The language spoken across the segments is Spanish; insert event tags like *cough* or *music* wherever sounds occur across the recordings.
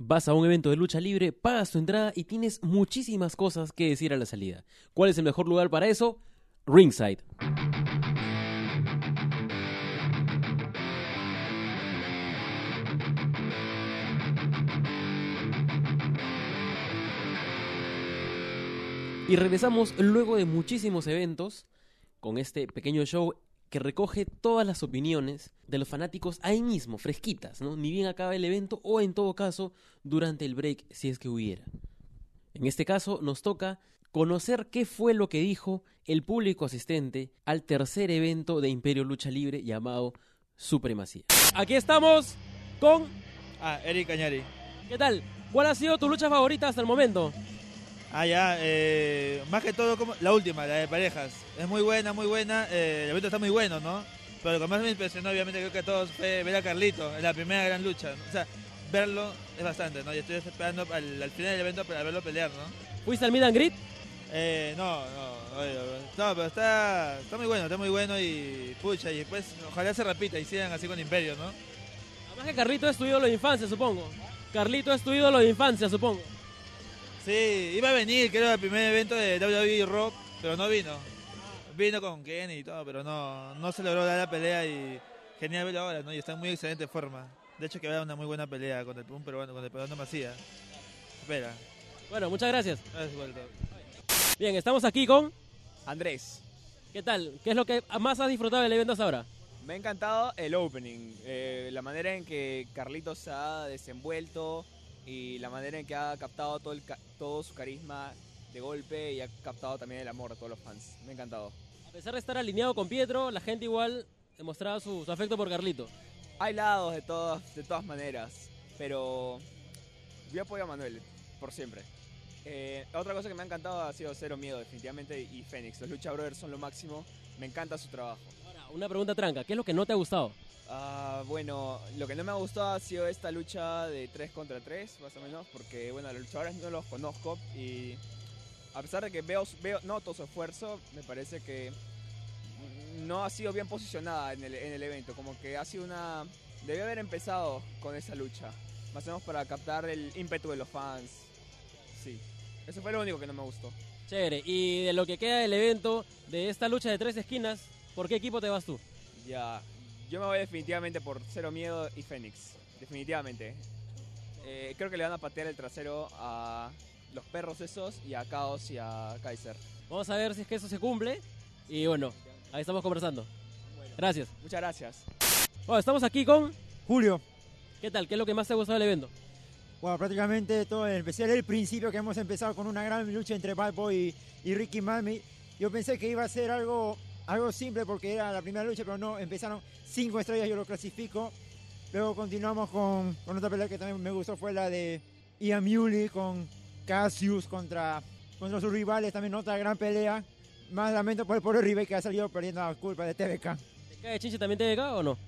Vas a un evento de lucha libre, pagas tu entrada y tienes muchísimas cosas que decir a la salida. ¿Cuál es el mejor lugar para eso? Ringside. Y regresamos luego de muchísimos eventos con este pequeño show que recoge todas las opiniones de los fanáticos ahí mismo, fresquitas, ¿no? Ni bien acaba el evento o en todo caso durante el break si es que hubiera. En este caso nos toca conocer qué fue lo que dijo el público asistente al tercer evento de Imperio Lucha Libre llamado Supremacía. Aquí estamos con... Ah, Eric Cañari. ¿Qué tal? ¿Cuál ha sido tu lucha favorita hasta el momento? Ah, ya, eh, más que todo como la última, la de parejas. Es muy buena, muy buena. eh, el evento está muy bueno, ¿no? Pero lo que más me impresionó, obviamente, creo que a todos fue ver a Carlito en la primera gran lucha. O sea, verlo es bastante, ¿no? Y estoy esperando al, al final del evento para verlo pelear, ¿no? ¿Fuiste al and Greet? Eh, no, no, no, no, pero está, está muy bueno, está muy bueno y pucha, y después ojalá se repita y sigan así con Imperio, ¿no? Además que Carlito es tu ídolo de infancia, supongo. Carlito es tu ídolo de infancia, supongo. Sí, iba a venir, creo, al primer evento de WWE Rock, pero no vino. Vino con Kenny y todo, pero no, no se logró dar la pelea y genial verlo ahora, ¿no? Y está en muy excelente forma. De hecho, que va a dar una muy buena pelea con el un peruano, con el peruano Macías. Espera. Bueno, muchas gracias. Bien, estamos aquí con... Andrés, ¿Qué tal? ¿Qué es lo que más has disfrutado del evento hasta ahora? me ha encantado el opening, eh, la manera en que Carlitos se ha desenvuelto y la manera en que ha captado todo, el ca- todo su carisma de golpe y ha captado también el amor de todos los fans. Me ha encantado. A pesar de estar alineado con Pietro, la gente igual demostraba su, su afecto por Carlito. Hay lados de todas, de todas maneras, pero yo apoyo a Manuel por siempre. Eh, otra cosa que me ha encantado ha sido Cero Miedo, definitivamente, y Fénix. Los Lucha Brothers son lo máximo. Me encanta su trabajo. Ahora, una pregunta tranca. ¿Qué es lo que no te ha gustado? Ah, bueno, lo que no me ha gustado ha sido esta lucha de 3 contra 3, más o menos, porque bueno, los luchadores no los conozco y a pesar de que veo, veo noto su esfuerzo, me parece que no ha sido bien posicionada en el, en el evento, como que ha sido una... Debió haber empezado con esa lucha, más o menos para captar el ímpetu de los fans. Sí, eso fue lo único que no me gustó. Chévere. Y de lo que queda del evento, de esta lucha de tres esquinas, ¿por qué equipo te vas tú? Ya, yo me voy definitivamente por Cero Miedo y Fénix. Definitivamente. Eh, creo que le van a patear el trasero a los perros esos y a Chaos y a Kaiser. Vamos a ver si es que eso se cumple. Y bueno, ahí estamos conversando. Gracias. Muchas gracias. Bueno, estamos aquí con... Julio, ¿Qué tal? ¿Qué es lo que más te ha gustado del evento? bueno, prácticamente todo, en especial el principio que hemos empezado con una gran lucha entre Bad Boy y, y Ricky Mami. Yo pensé que iba a ser algo, algo simple porque era la primera lucha, pero no, empezaron cinco estrellas, yo lo clasifico. Luego continuamos con, con otra pelea que también me gustó, fue la de Ian Muley con Cassius contra, contra sus rivales, también otra gran pelea. Más lamento por el pobre Ribe que ha salido perdiendo la culpa de TVK. ¿Te cae Chinche también te o no?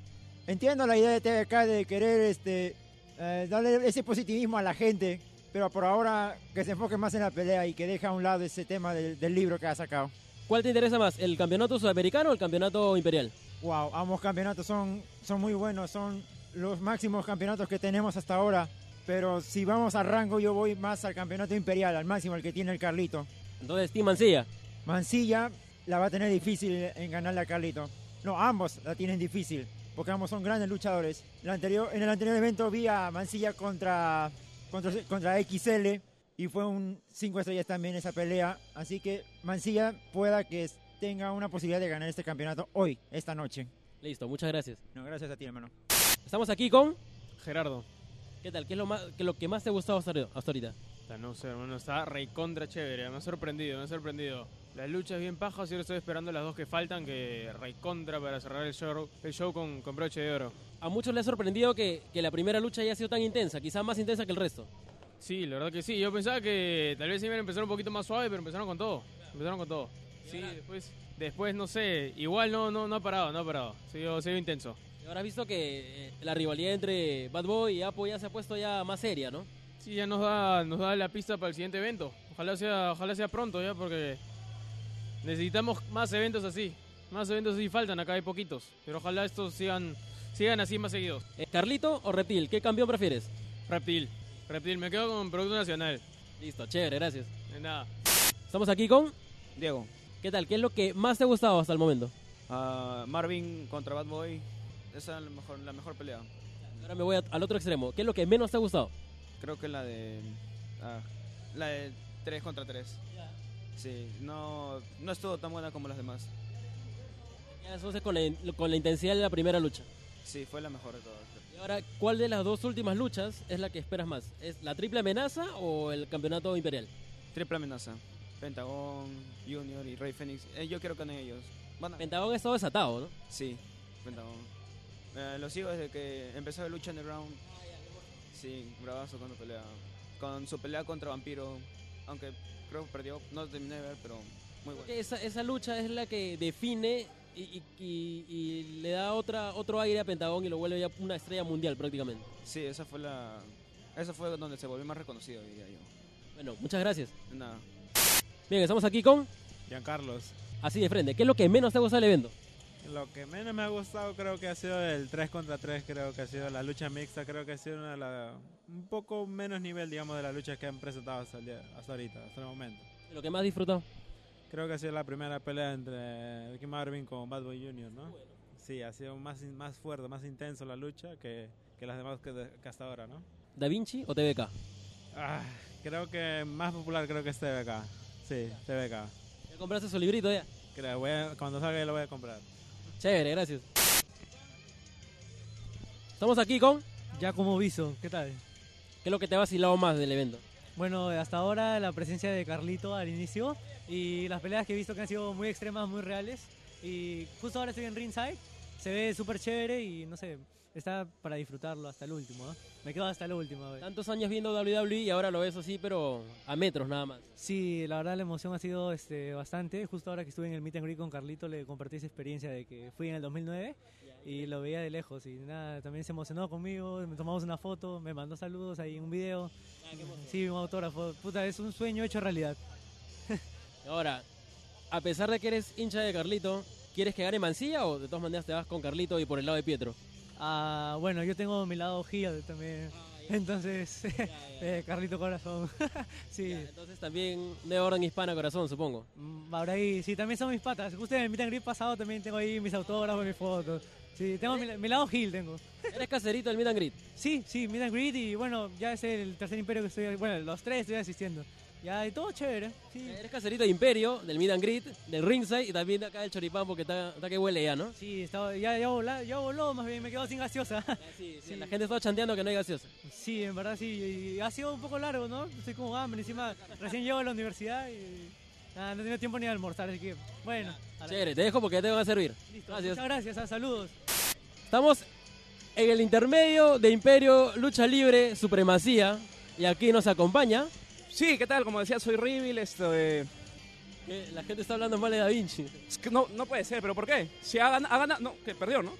Entiendo la idea de TVK de querer este, eh, darle ese positivismo a la gente, pero por ahora que se enfoque más en la pelea y que deje a un lado ese tema del, del libro que ha sacado. ¿Cuál te interesa más? ¿El campeonato sudamericano o el campeonato imperial? Wow, ambos campeonatos son, son muy buenos, son los máximos campeonatos que tenemos hasta ahora, pero si vamos a rango yo voy más al campeonato imperial, al máximo, el que tiene el Carlito. Entonces, Team Mancilla. Mancilla la va a tener difícil en ganarle a Carlito. No, ambos la tienen difícil, porque ambos son grandes luchadores. El anterior, en el anterior evento vi a Mancilla contra, contra, contra XL y fue un 5 estrellas también esa pelea. Así que Mancilla pueda que tenga una posibilidad de ganar este campeonato hoy, esta noche. Listo, muchas gracias. No, gracias a ti, hermano. Estamos aquí con... Gerardo. ¿Qué tal? ¿Qué es lo, más, qué es lo que más te ha gustado hasta, hasta ahorita? No sé, hermano, está recontra chévere. Me ha sorprendido, me ha sorprendido. Las luchas bien pajas y ahora estoy esperando las dos que faltan, que recontra para cerrar el show, el show con, con broche de oro. A muchos les ha sorprendido que, que la primera lucha haya sido tan intensa, quizás más intensa que el resto. Sí, la verdad que sí. Yo pensaba que tal vez iban a empezar un poquito más suave, pero empezaron con todo. Empezaron con todo. Sí, después, después no sé. Igual no, no, no ha parado, no ha parado. Dio, se dio intenso. Y ahora has visto que eh, la rivalidad entre Bad Boy y Apo ya se ha puesto ya más seria, ¿no? Sí, ya nos da, nos da la pista para el siguiente evento. Ojalá sea, ojalá sea pronto ya, porque necesitamos más eventos así. Más eventos así faltan, acá hay poquitos. Pero ojalá estos sigan, sigan así más seguidos. Eh, ¿Carlito o Reptil? ¿Qué campeón prefieres? Reptil. Reptil, me quedo con Producto Nacional. Listo, chévere, gracias. De nada. Estamos aquí con... Diego. ¿Qué tal? ¿Qué es lo que más te ha gustado hasta el momento? ah, Marvin contra Bad Boy. Esa es la mejor, la mejor pelea. Ahora me voy a- al otro extremo. ¿Qué es lo que menos te ha gustado? Creo que la de. ah, la de 3 contra 3. Sí, no, no estuvo tan buena como las demás. Ya, Entonces con la, con la intensidad de la primera lucha. Sí, fue la mejor de todas. Y ahora, ¿cuál de las dos últimas luchas es la que esperas más? ¿Es la triple amenaza o el campeonato imperial? Triple amenaza. Pentagon, Junior y Rey Fénix. Eh, yo quiero que ganen ellos. Van a- Pentagón ha estado desatado, ¿no? Sí, Pentagon. Eh, lo sigo desde que empezó la lucha underground. Sí, bravazo cuando pelea. Con su pelea contra Vampiro. Aunque creo que perdió. No terminé de ver, pero muy bueno. esa, esa lucha es la que define y, y- y- y le da otra, otro aire a Pentagón y lo vuelve ya una estrella mundial prácticamente. Sí, esa fue la. Esa fue donde se volvió más reconocido, diría yo. Bueno, muchas gracias. Nada. Bien, estamos aquí con Giancarlos. así de frente. ¿Qué es lo que menos te gusta del evento? Lo que menos me ha gustado creo que ha sido el 3 contra 3, creo que ha sido la lucha mixta, creo que ha sido una de la- un poco menos nivel, digamos, de las luchas que han presentado hasta, el día- hasta ahorita, hasta el momento. Lo que más has disfrutado. Creo que ha sido la primera pelea entre Ricky Marvin con Bad Boy Jr., ¿no? Sí, ha sido más, más fuerte, más intenso la lucha que, que las demás que, hasta ahora, ¿no? ¿Da Vinci o TVK? Ah, creo que más popular creo que es TVK. Sí, TVK. ¿Ya compraste su librito ya? Creo, voy a- cuando salga lo voy a comprar. Chévere, gracias. Estamos aquí con Ya como viso, ¿qué tal? ¿Qué es lo que te ha vacilado más del evento? Bueno, hasta ahora la presencia de Carlito al inicio y las peleas que he visto que han sido muy extremas, muy reales. Y justo ahora estoy en ringside, se ve súper chévere y no sé, está para disfrutarlo hasta el último. ¿no? Me quedo hasta el último. Tantos años viendo WWE y ahora lo ves así, pero a metros nada más. Sí, la verdad la emoción ha sido este, bastante. Justo ahora que estuve en el meet and greet con Carlito le compartí esa experiencia de que fui en el 2009 y lo veía de lejos y nada, también se emocionó conmigo, me tomamos una foto, me mandó saludos ahí, un video. Sí, un autógrafo. Puta, es un sueño hecho realidad. Ahora, a pesar de que eres hincha de Carlito, ¿quieres que gane Mancilla o de todas maneras te vas con Carlito y por el lado de Pietro? Ah, bueno, yo tengo mi lado heel también. Entonces, *laughs* eh, Carlito Corazón. *laughs* sí. Entonces también de orden hispana corazón, supongo. Mm, Ahora ahí, sí, también son mis patas. En el meet and greet pasado también tengo ahí mis autógrafos, mis fotos. Sí, tengo mi, mi lado heel tengo. Eres caserito del meet and greet. Sí, sí, meet and greet y bueno, ya es el tercer imperio que estoy, bueno, los tres estoy asistiendo. Ya, y todo chévere, sí. Eres caserito de Imperio, del meet and greet, del ringside y también de acá del choripán porque está, está que huele ya, ¿no? Sí, estaba, ya, ya, voló, ya voló, más bien me quedo sin gaseosa. Sí, *laughs* Sí. La gente está chanteando que no hay gaseosa. Sí, en verdad sí, y ha sido un poco largo, ¿no? Estoy como hambre, encima recién llego a la universidad y nada, no he tenido tiempo ni de almorzar, así que bueno. Chévere, te dejo porque ya te van a servir. Listo, Gracias. Muchas gracias, ah, saludos. Estamos en el intermedio de Imperio, Lucha Libre, Supremacía. Y aquí nos acompaña. Sí, ¿qué tal? Como decía, soy Ribil, esto la gente está hablando mal de Da Vinci. Es que no, no puede ser, ¿pero por qué? Si ha ganado... Gana... No, que perdió, ¿no?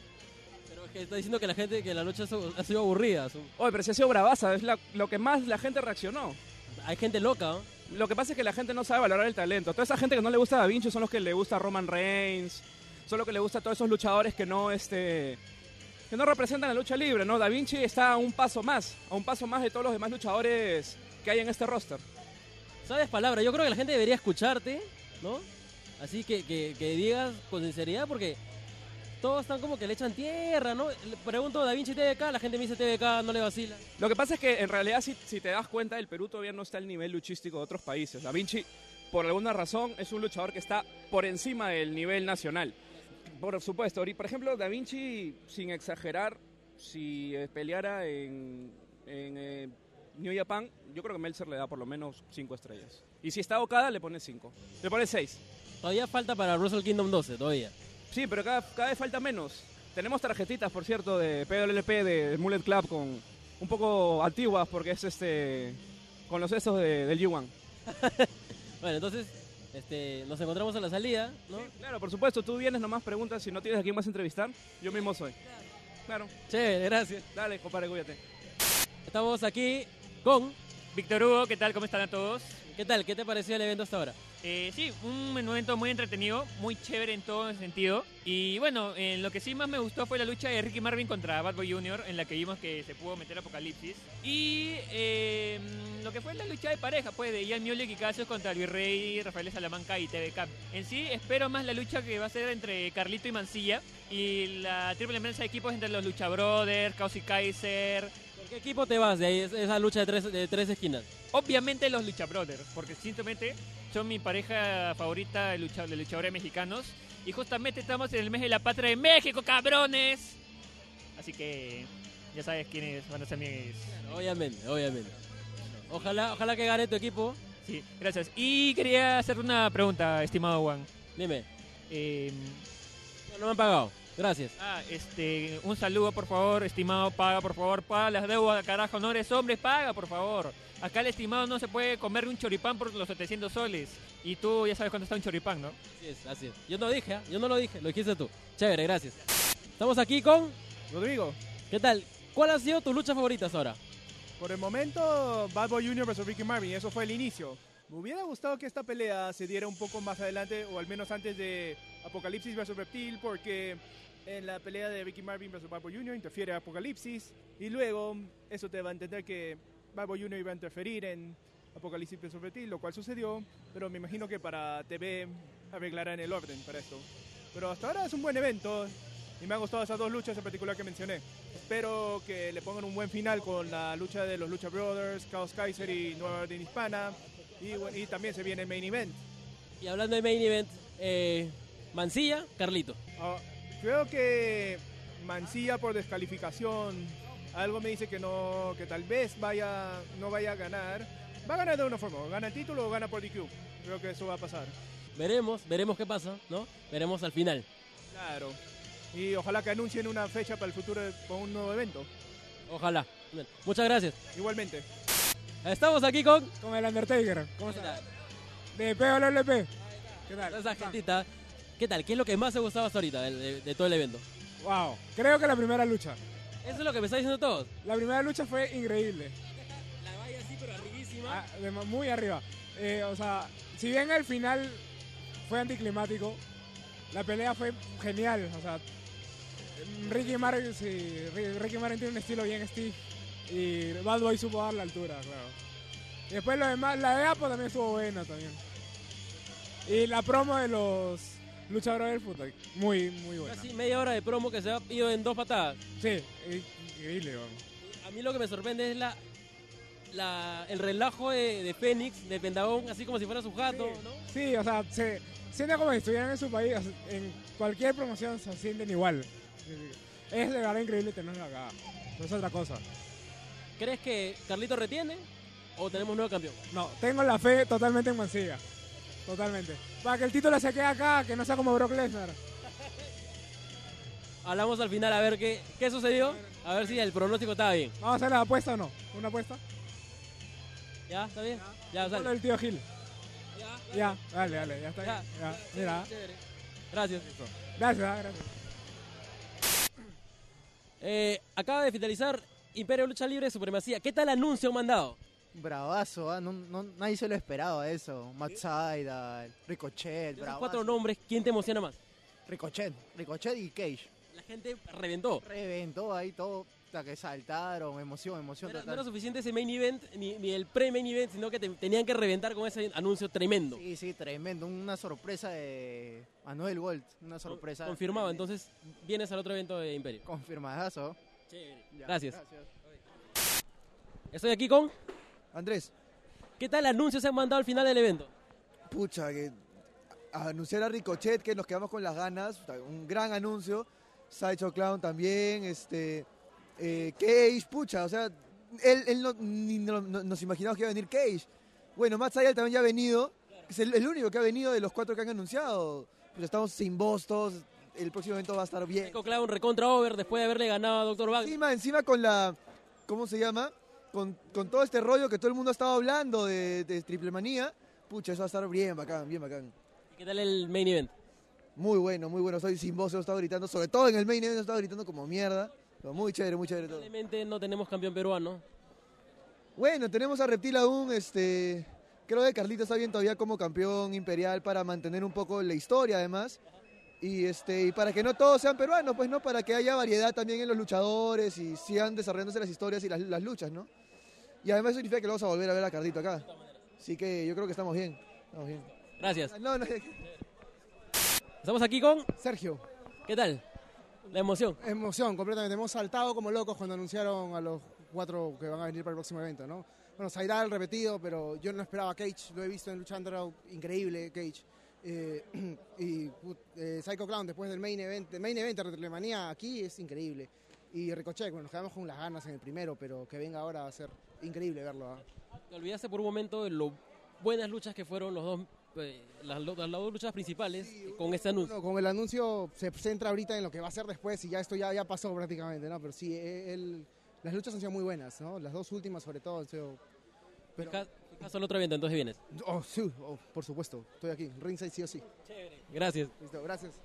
Pero es que está diciendo que la gente, que la lucha ha sido aburrida. Son- Oye, pero si ha sido bravaza, es la- lo que más la gente reaccionó. Hay gente loca, ¿no? Lo que pasa es que la gente no sabe valorar el talento. Toda esa gente que no le gusta Da Vinci son los que le gusta Roman Reigns, son los que le gusta a todos esos luchadores que no, este... que no representan la lucha libre, ¿no? Da Vinci está a un paso más, a un paso más de todos los demás luchadores que hay en este roster. Sabes palabra, yo creo que la gente debería escucharte, ¿no? Así que, que, digas con sinceridad porque todos están como que le echan tierra, ¿no? Pregunto Da Vinci TVK, la gente me dice TVK, no le vacila. Lo que pasa es que en realidad si, si te das cuenta el Perú todavía no está al nivel luchístico de otros países. Da Vinci, por alguna razón, es un luchador que está por encima del nivel nacional. Por supuesto, por ejemplo, Da Vinci, sin exagerar, si peleara en, eh, New Japan, yo creo que Meltzer le da por lo menos 5 estrellas. Y si está Okada, le pone 5. Le pone 6. Todavía falta para Wrestle Kingdom 12, todavía. Sí, pero cada, cada vez falta menos. Tenemos tarjetitas, por cierto, de PWLP de Mullet Club con un poco antiguas porque es este con los esos de, del G1. *laughs* Bueno, entonces, este, nos encontramos en la salida, ¿no? Claro, por supuesto, tú vienes nomás preguntas si no tienes a quién más entrevistar. Yo mismo soy. Claro, Chévere, gracias. dale, compadre, cuídate. Estamos aquí con... Víctor Hugo, ¿qué tal? ¿Cómo están a todos? ¿Qué tal? ¿Qué te pareció el evento hasta ahora? Eh, sí, un evento muy entretenido, muy chévere en todo sentido. Y bueno, en lo que sí más me gustó fue la lucha de Ricky Marvin contra Bad Boy Jr., en la que vimos que se pudo meter Apocalipsis. Y eh, lo que fue la lucha de pareja, pues, de Ian Mulek y Cassius contra Luis Rey, Rafael Salamanca y TVK. En sí, espero más la lucha que va a ser entre Carlito y Mancilla y la triple amenaza de equipos entre los Lucha Brothers, Caos y Kaiser. ¿Por qué equipo te vas de ahí, es- esa lucha de tres, de tres esquinas? Obviamente los Lucha Brothers, porque simplemente son mi pareja favorita de, lucha, de luchadores mexicanos. Y justamente estamos en el mes de la patria de México, cabrones. Así que ya sabes quiénes van a ser mis... Obviamente, obviamente. Ojalá, ojalá que gane tu equipo. Sí, gracias. Y quería hacer una pregunta, estimado Juan. Dime. Eh, No, no me han pagado. Gracias. ah, este, un saludo, por favor, estimado, paga, por favor, paga las deudas, carajo, no eres hombre, paga, por favor. Acá el estimado no se puede comer un choripán por los 700 soles. Y tú ya sabes cuánto está un choripán, ¿no? Así es, así es. Yo no dije, ¿ah? yo no lo dije, lo dijiste tú. Chévere, gracias. Estamos aquí con... Rodrigo, ¿Qué tal? ¿Cuál ha sido tu lucha favorita ahora? por el momento, Bad Boy Jr. vs. Ricky Marvin, eso fue el inicio. Me hubiera gustado que esta pelea se diera un poco más adelante, o al menos antes de Apocalipsis vs. Reptil, porque en la pelea de Ricky Marvin vs. Bad Boy Jr. interfiere Apocalipsis, y luego eso te va a entender que Bad Boy Jr. iba a interferir en Apocalipsis vs. Reptil, lo cual sucedió, pero me imagino que para TV arreglarán el orden para esto. Pero hasta ahora es un buen evento, y me han gustado esas dos luchas en particular que mencioné. Espero que le pongan un buen final con la lucha de los Lucha Brothers, Chaos Kaiser y Nueva Orden Hispana. Y también se viene el main event. Y hablando de main event, eh, Mancilla, Carlito. Ah, creo que Mancilla por descalificación, algo me dice que no, que tal vez vaya, no vaya a ganar. Va a ganar de una forma, o gana el título o gana por DQ. Creo que eso va a pasar. Veremos, veremos qué pasa, ¿no? Veremos al final. Claro. Y ojalá que anuncien una fecha para el futuro con un nuevo evento. Ojalá. Bien, Muchas gracias. Igualmente. Estamos aquí con... Con el Undertaker. ¿Cómo ¿Qué está? De PLLP. ¿Qué tal? Esa gentita. ¿Qué tal? ¿Qué es lo que más te ha gustado hasta ahorita de, de- de todo el evento? Wow. Creo que la primera lucha. Eso es lo que me está diciendo todos. La primera lucha fue increíble. La valla así, pero arribísima. Ah, de muy arriba. Eh, o sea, si bien el final fue anticlimático, la pelea fue genial. O sea, Ricky Martin, sí, Ri- Ricky Martin tiene un estilo bien Steve y Bad Boy supo dar la altura, claro. Y después lo demás, la de Apo también estuvo buena también. Y la promo de los luchadores del fútbol, muy, muy buena. Casi media hora de promo que se ha ido en dos patadas. Sí, increíble. A mí lo que me sorprende es la, la el relajo de, de Fénix, de Pentagón, así como si fuera su gato, Sí. ¿no? Sí, o sea, se siente como si estuvieran en su país. En cualquier promoción se sienten igual. Es de verdad increíble tenerlo acá. No es otra cosa. ¿Crees que Carlito retiene o tenemos nuevo campeón? No, tengo la fe totalmente en Mancilla. Totalmente. Para que el título se quede acá, que no sea como Brock Lesnar. Hablamos al final a ver qué, qué sucedió, a ver si el pronóstico estaba bien. ¿Vamos a hacer la apuesta o no? ¿Una apuesta? ¿Ya? ¿Está bien? Ya, Solo sale. el tío Gil. Ya, dale, dale, ya está Ya. bien. Ya, mira. Chévere. Gracias. Gracias, ah, gracias. Eh, acaba de finalizar Imperio Lucha Libre Supremacía. ¿Qué tal anuncio han mandado? Bravazo, ¿ah? no, no- nadie se lo esperaba eso. Matt Sydal, Ricochet, bravazo. cuatro nombres, ¿quién te emociona más? Ricochet, Ricochet y Cage. La gente reventó. Reventó ahí todo, hasta que saltaron, emoción, No emoción era, no era suficiente ese main event, ni, ni el pre-main event, sino que te- tenían que reventar con ese anuncio tremendo. Sí, sí, tremendo. Una sorpresa de Manuel Gold. Una sorpresa. Confirmado, entonces vienes al otro evento de Imperio. Confirmadazo. Ya, Gracias. Estoy aquí con... Andrés, ¿Qué tal anuncio se han mandado al final del evento? pucha, que a- anunciar a Ricochet que nos quedamos con las ganas, un gran anuncio. Sideshow Clown también, este, eh, Cage, pucha, o sea, él, él no, ni no- no- nos imaginamos que iba a venir Cage. Bueno, Matt Sydal también ya ha venido, es el, el único que ha venido de los cuatro que han anunciado. Pues estamos sin voz todos, el próximo evento va a estar bien. Psycho Clown recontra over después de haberle ganado a Dr. Wagner. Encima, encima con la, ¿cómo se llama? Con, con todo este rollo que todo el mundo ha estado hablando de, de Triple Manía, pucha, eso va a estar bien bacán, bien bacán. ¿Qué tal el main event? Muy bueno, muy bueno. Estoy sin voz, he estado gritando. Sobre todo en el main event he estado gritando como mierda. Pero muy chévere, muy chévere todo. No tenemos campeón peruano. Bueno, tenemos a Reptil aún. Este, creo que Carlito está bien todavía como campeón imperial para mantener un poco la historia, además. Y, este, y para que no todos sean peruanos, pues, ¿no? Para que haya variedad también en los luchadores y sigan desarrollándose las historias y las, las luchas, ¿no? Y además significa que lo vamos a volver a ver a Carlito acá. Así que yo creo que estamos bien. Estamos bien. Gracias. No, no, Estamos aquí con Sergio. ¿Qué tal? La emoción. Emoción, completamente. Hemos saltado como locos cuando anunciaron a los cuatro que van a venir para el próximo evento, ¿no? Bueno, Saidal repetido, pero yo no esperaba a Cage. Lo he visto en Lucha Underground, increíble Cage. Eh, *clears throat* y eh, Psycho Clown después del main event, el main event de Retlemanía aquí es increíble. Y Ricochet, bueno, nos quedamos con las ganas en el primero, pero que venga ahora va a ser increíble verlo. ¿ah? Te olvidaste por un momento de lo buenas luchas que fueron los dos, eh, las, las dos luchas principales con este anuncio. Con el anuncio se centra ahorita en lo que va a ser después y ya esto ya, ya pasó prácticamente, ¿no? Pero sí, eh, el- las luchas han sido muy buenas, ¿no? Las dos últimas sobre todo han sido... Pero... Hasta el otro evento, entonces vienes. Oh, sí, oh, por supuesto, estoy aquí, ringside sí o sí. Gracias. Listo, gracias.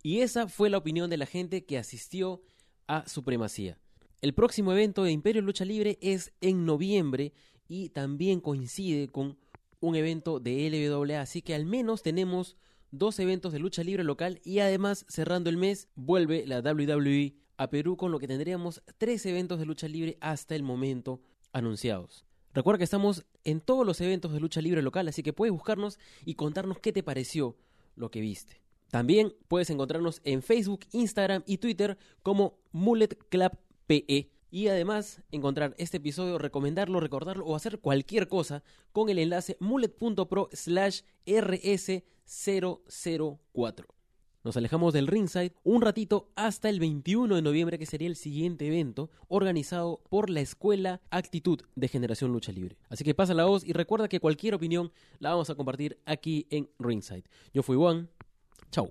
Y esa fue la opinión de la gente que asistió a Supremacía. El próximo evento de Imperio Lucha Libre es en noviembre y también coincide con un evento de LWA, así que al menos tenemos dos eventos de lucha libre local y además cerrando el mes vuelve la WWE a Perú con lo que tendríamos tres eventos de lucha libre hasta el momento anunciados. Recuerda que estamos en todos los eventos de lucha libre local, así que puedes buscarnos y contarnos qué te pareció lo que viste. También puedes encontrarnos en Facebook, Instagram y Twitter como Mullet Club PE. Y además encontrar este episodio, recomendarlo, recordarlo o hacer cualquier cosa con el enlace mullet.pro slash rs004. Nos alejamos del ringside un ratito hasta el 21 de noviembre, que sería el siguiente evento, organizado por la Escuela Actitud de Generación Lucha Libre. Así que pasa la voz y recuerda que cualquier opinión la vamos a compartir aquí en ringside. Yo fui Juan. Chau.